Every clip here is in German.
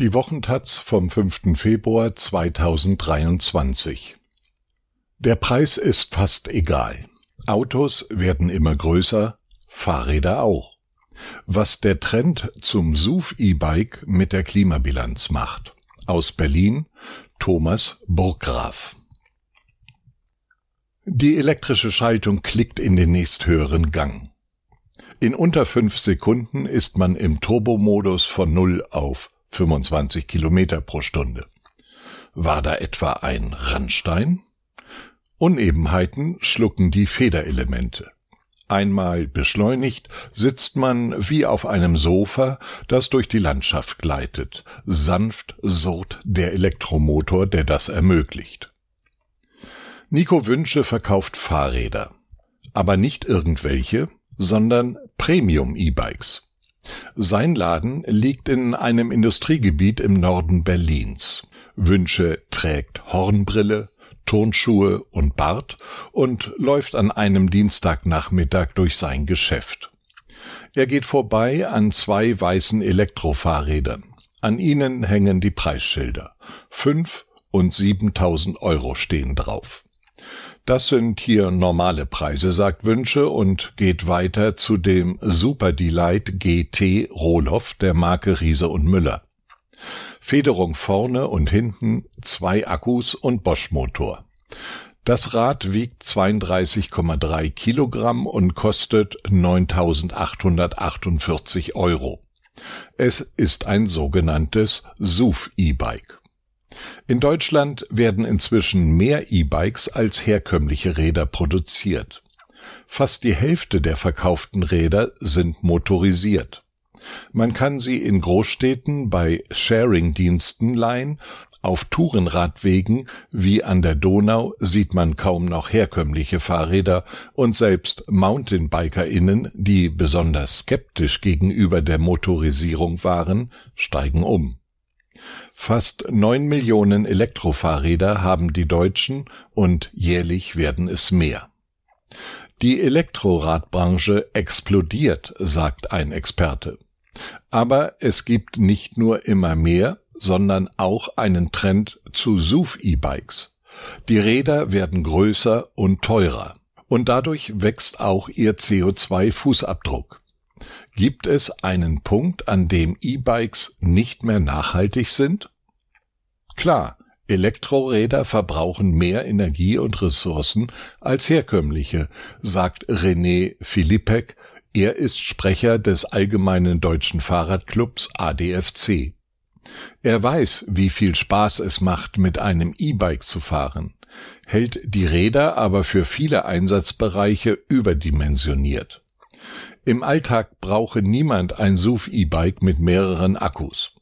Die Wochentaz vom 5. Februar 2023 Der Preis ist fast egal. Autos werden immer größer, Fahrräder auch. Was der Trend zum SUV-E-Bike mit der Klimabilanz macht. Aus Berlin Thomas Burggraf. Die elektrische Schaltung klickt in den nächsthöheren Gang. In unter fünf Sekunden ist man im Turbomodus von 0 auf 25 Kilometer pro Stunde. War da etwa ein Randstein? Unebenheiten schlucken die Federelemente. Einmal beschleunigt, sitzt man wie auf einem Sofa, das durch die Landschaft gleitet. Sanft surrt der Elektromotor, der das ermöglicht. Nico Wünsche verkauft Fahrräder. Aber nicht irgendwelche, sondern Premium-E-Bikes. Sein Laden liegt in einem Industriegebiet im Norden Berlins. Wünsche trägt Hornbrille, Turnschuhe und Bart und läuft an einem Dienstagnachmittag durch sein Geschäft. Er geht vorbei an zwei weißen Elektrofahrrädern. An ihnen hängen die Preisschilder. Fünf und siebentausend Euro stehen drauf. Das sind hier normale Preise, sagt Wünsche und geht weiter zu dem Super Delight GT Roloff der Marke Riese und Müller. Federung vorne und hinten, zwei Akkus und Bosch-Motor. Das Rad wiegt 32,3 Kilogramm und kostet 9.848 Euro. Es ist ein sogenanntes SUV-E-Bike. In Deutschland werden inzwischen mehr E-Bikes als herkömmliche Räder produziert. Fast die Hälfte der verkauften Räder sind motorisiert. Man kann sie in Großstädten bei Sharing-Diensten leihen, auf Tourenradwegen wie an der Donau sieht man kaum noch herkömmliche Fahrräder und selbst MountainbikerInnen, die besonders skeptisch gegenüber der Motorisierung waren, steigen um. Fast neun Millionen Elektrofahrräder haben die Deutschen und jährlich werden es mehr. Die Elektroradbranche explodiert, sagt ein Experte. Aber es gibt nicht nur immer mehr, sondern auch einen Trend zu SUV-E-Bikes. Die Räder werden größer und teurer. Und dadurch wächst auch ihr CO2-Fußabdruck. Gibt es einen Punkt, an dem E-Bikes nicht mehr nachhaltig sind? Klar, Elektroräder verbrauchen mehr Energie und Ressourcen als herkömmliche, sagt René Philippek, er ist Sprecher des Allgemeinen Deutschen Fahrradclubs ADFC. Er weiß, wie viel Spaß es macht, mit einem E-Bike zu fahren, hält die Räder aber für viele Einsatzbereiche überdimensioniert. Im Alltag brauche niemand ein SUV-E-Bike mit mehreren Akkus.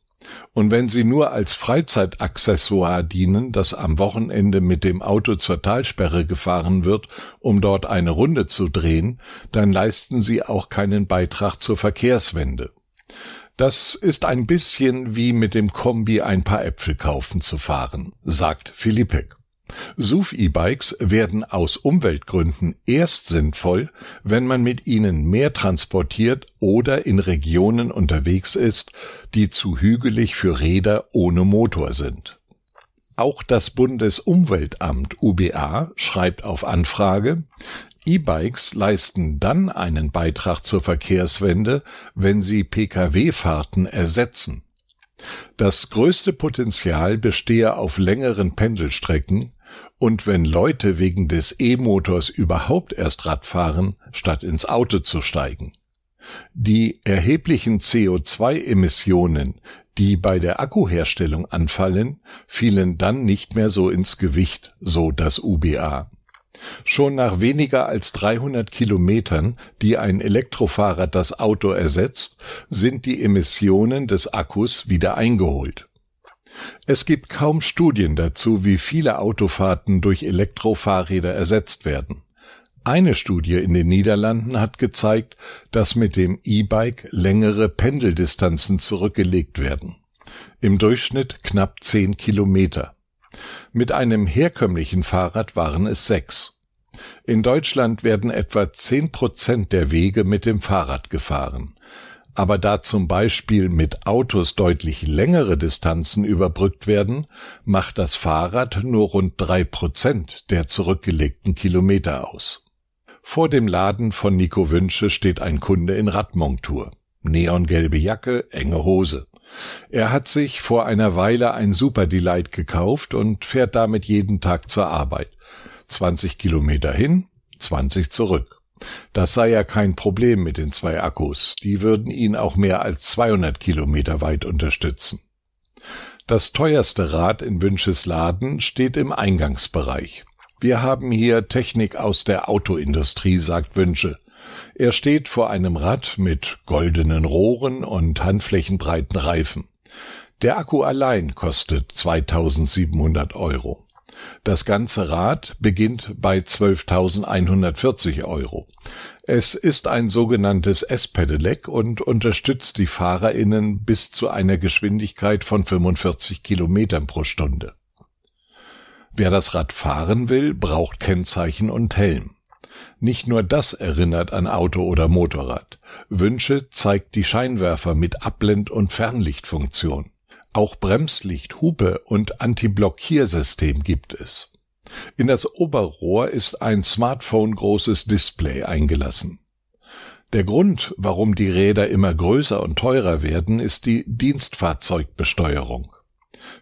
Und wenn sie nur als Freizeitaccessoire dienen, das am Wochenende mit dem Auto zur Talsperre gefahren wird, um dort eine Runde zu drehen, dann leisten sie auch keinen Beitrag zur Verkehrswende. Das ist ein bisschen wie mit dem Kombi ein paar Äpfel kaufen zu fahren, sagt Philippek. SUV-E-Bikes werden aus Umweltgründen erst sinnvoll, wenn man mit ihnen mehr transportiert oder in Regionen unterwegs ist, die zu hügelig für Räder ohne Motor sind. Auch das Bundesumweltamt UBA schreibt auf Anfrage, E-Bikes leisten dann einen Beitrag zur Verkehrswende, wenn sie Pkw-Fahrten ersetzen. Das größte Potenzial bestehe auf längeren Pendelstrecken und wenn Leute wegen des E-Motors überhaupt erst Rad fahren, statt ins Auto zu steigen. Die erheblichen CO2-Emissionen, die bei der Akkuherstellung anfallen, fielen dann nicht mehr so ins Gewicht, so das UBA. Schon nach weniger als 300 Kilometern, die ein Elektrofahrer das Auto ersetzt, sind die Emissionen des Akkus wieder eingeholt. Es gibt kaum Studien dazu, wie viele Autofahrten durch Elektrofahrräder ersetzt werden. Eine Studie in den Niederlanden hat gezeigt, dass mit dem E-Bike längere Pendeldistanzen zurückgelegt werden. Im Durchschnitt knapp zehn Kilometer. Mit einem herkömmlichen Fahrrad waren es sechs. In Deutschland werden etwa zehn Prozent der Wege mit dem Fahrrad gefahren. Aber da zum Beispiel mit Autos deutlich längere Distanzen überbrückt werden, macht das Fahrrad nur rund drei Prozent der zurückgelegten Kilometer aus. Vor dem Laden von Nico Wünsche steht ein Kunde in Radmontur. Neongelbe Jacke, enge Hose. Er hat sich vor einer Weile ein Super Delight gekauft und fährt damit jeden Tag zur Arbeit. 20 Kilometer hin, 20 zurück. Das sei ja kein Problem mit den zwei Akkus, die würden ihn auch mehr als 200 Kilometer weit unterstützen. Das teuerste Rad in Wünsches Laden steht im Eingangsbereich. Wir haben hier Technik aus der Autoindustrie, sagt Wünsche. Er steht vor einem Rad mit goldenen Rohren und handflächenbreiten Reifen. Der Akku allein kostet 2700 Euro. Das ganze Rad beginnt bei 12.140 Euro. Es ist ein sogenanntes S-Pedelec und unterstützt die FahrerInnen bis zu einer Geschwindigkeit von 45 Kilometern pro Stunde. Wer das Rad fahren will, braucht Kennzeichen und Helm. Nicht nur das erinnert an Auto oder Motorrad. Wünsche zeigt die Scheinwerfer mit Abblend- und Fernlichtfunktion. Auch Bremslicht, Hupe und Antiblockiersystem gibt es. In das Oberrohr ist ein Smartphone großes Display eingelassen. Der Grund, warum die Räder immer größer und teurer werden, ist die Dienstfahrzeugbesteuerung.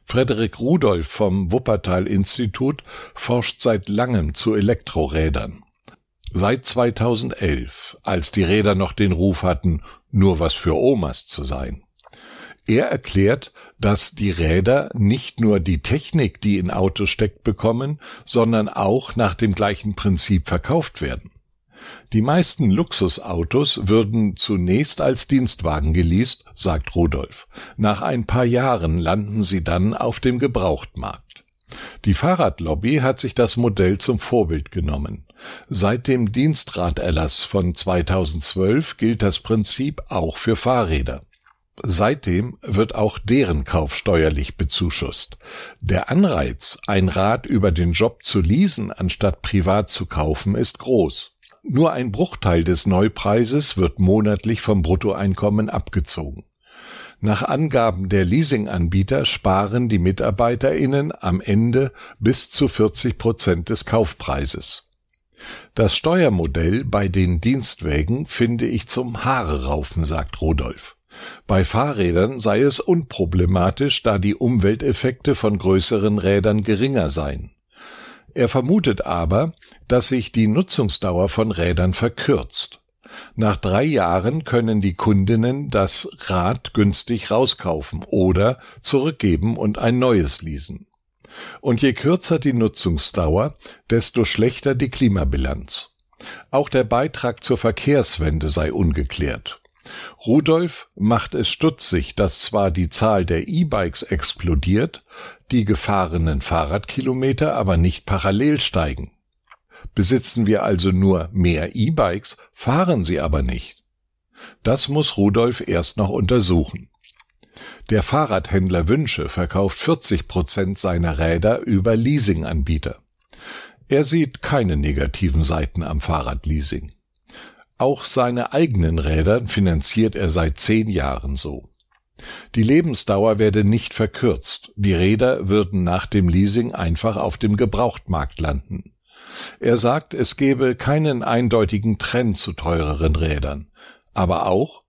Frederik Rudolf vom Wuppertal Institut forscht seit langem zu Elektrorädern. Seit 2011, als die Räder noch den Ruf hatten, nur was für Omas zu sein. Er erklärt, dass die Räder nicht nur die Technik, die in Autos steckt, bekommen, sondern auch nach dem gleichen Prinzip verkauft werden. Die meisten Luxusautos würden zunächst als Dienstwagen geleast, sagt Rudolf. Nach ein paar Jahren landen sie dann auf dem Gebrauchtmarkt. Die Fahrradlobby hat sich das Modell zum Vorbild genommen. Seit dem Dienstraderlass von 2012 gilt das Prinzip auch für Fahrräder. Seitdem wird auch deren Kauf steuerlich bezuschusst. Der Anreiz, ein Rad über den Job zu leasen, anstatt privat zu kaufen, ist groß. Nur ein Bruchteil des Neupreises wird monatlich vom Bruttoeinkommen abgezogen. Nach Angaben der Leasinganbieter sparen die MitarbeiterInnen am Ende bis zu 40 Prozent des Kaufpreises. Das Steuermodell bei den Dienstwägen finde ich zum Haare raufen, sagt Rudolf. Bei Fahrrädern sei es unproblematisch, da die Umwelteffekte von größeren Rädern geringer seien. Er vermutet aber, dass sich die Nutzungsdauer von Rädern verkürzt. Nach drei Jahren können die Kundinnen das Rad günstig rauskaufen oder zurückgeben und ein neues leasen. Und je kürzer die Nutzungsdauer, desto schlechter die Klimabilanz. Auch der Beitrag zur Verkehrswende sei ungeklärt. Rudolf macht es stutzig, dass zwar die Zahl der E-Bikes explodiert, die gefahrenen Fahrradkilometer aber nicht parallel steigen. Besitzen wir also nur mehr E-Bikes, fahren sie aber nicht. Das muss Rudolf erst noch untersuchen. Der Fahrradhändler Wünsche verkauft 40 Prozent seiner Räder über Leasinganbieter. Er sieht keine negativen Seiten am Fahrradleasing. Auch seine eigenen Räder finanziert er seit zehn Jahren so. Die Lebensdauer werde nicht verkürzt, die Räder würden nach dem Leasing einfach auf dem Gebrauchtmarkt landen. Er sagt, es gebe keinen eindeutigen Trend zu teureren Rädern, aber auch,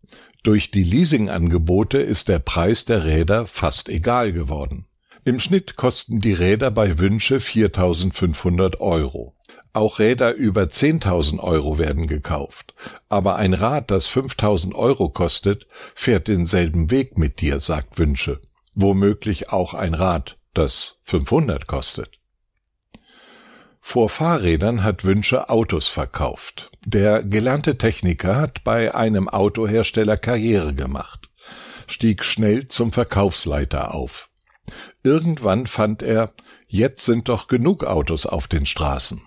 durch die Leasingangebote ist der Preis der Räder fast egal geworden. Im Schnitt kosten die Räder bei Wünsche 4.500 Euro. Auch Räder über 10.000 Euro werden gekauft. Aber ein Rad, das 5.000 Euro kostet, fährt denselben Weg mit dir, sagt Wünsche. Womöglich auch ein Rad, das 500 kostet. Vor Fahrrädern hat Wünsche Autos verkauft. Der gelernte Techniker hat bei einem Autohersteller Karriere gemacht, stieg schnell zum Verkaufsleiter auf. Irgendwann fand er, jetzt sind doch genug Autos auf den Straßen.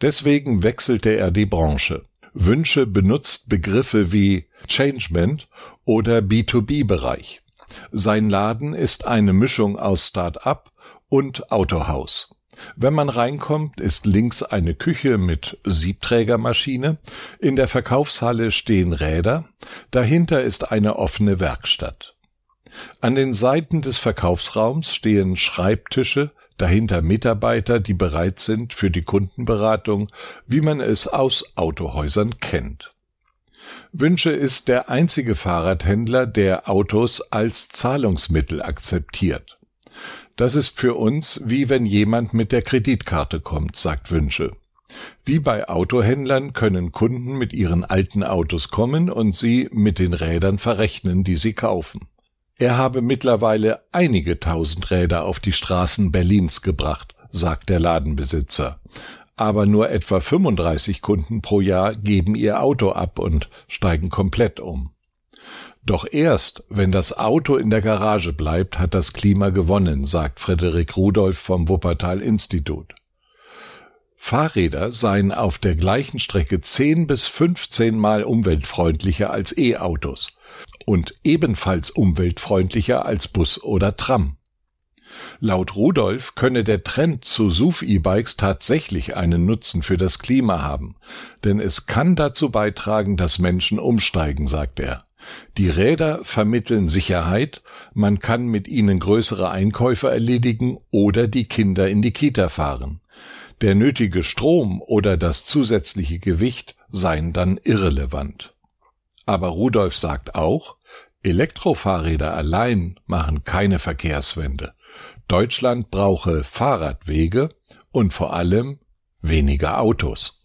Deswegen wechselte er die Branche. Wünsche benutzt Begriffe wie Changement oder B2B-Bereich. Sein Laden ist eine Mischung aus Start-up und Autohaus. Wenn man reinkommt, ist links eine Küche mit Siebträgermaschine, in der Verkaufshalle stehen Räder, dahinter ist eine offene Werkstatt. An den Seiten des Verkaufsraums stehen Schreibtische, dahinter Mitarbeiter, die bereit sind für die Kundenberatung, wie man es aus Autohäusern kennt. Wünsche ist der einzige Fahrradhändler, der Autos als Zahlungsmittel akzeptiert. Das ist für uns wie wenn jemand mit der Kreditkarte kommt, sagt Wünsche. Wie bei Autohändlern können Kunden mit ihren alten Autos kommen und sie mit den Rädern verrechnen, die sie kaufen. Er habe mittlerweile einige tausend Räder auf die Straßen Berlins gebracht, sagt der Ladenbesitzer. Aber nur etwa 35 Kunden pro Jahr geben ihr Auto ab und steigen komplett um. Doch erst, wenn das Auto in der Garage bleibt, hat das Klima gewonnen, sagt Frederik Rudolph vom Wuppertal Institut. Fahrräder seien auf der gleichen Strecke 10 bis 15 Mal umweltfreundlicher als E-Autos und ebenfalls umweltfreundlicher als Bus oder Tram. Laut Rudolf könne der Trend zu SUV-E-Bikes tatsächlich einen Nutzen für das Klima haben, denn es kann dazu beitragen, dass Menschen umsteigen, sagt er. Die Räder vermitteln Sicherheit, man kann mit ihnen größere Einkäufe erledigen oder die Kinder in die Kita fahren. Der nötige Strom oder das zusätzliche Gewicht seien dann irrelevant. Aber Rudolf sagt auch, Elektrofahrräder allein machen keine Verkehrswende. Deutschland brauche Fahrradwege und vor allem weniger Autos.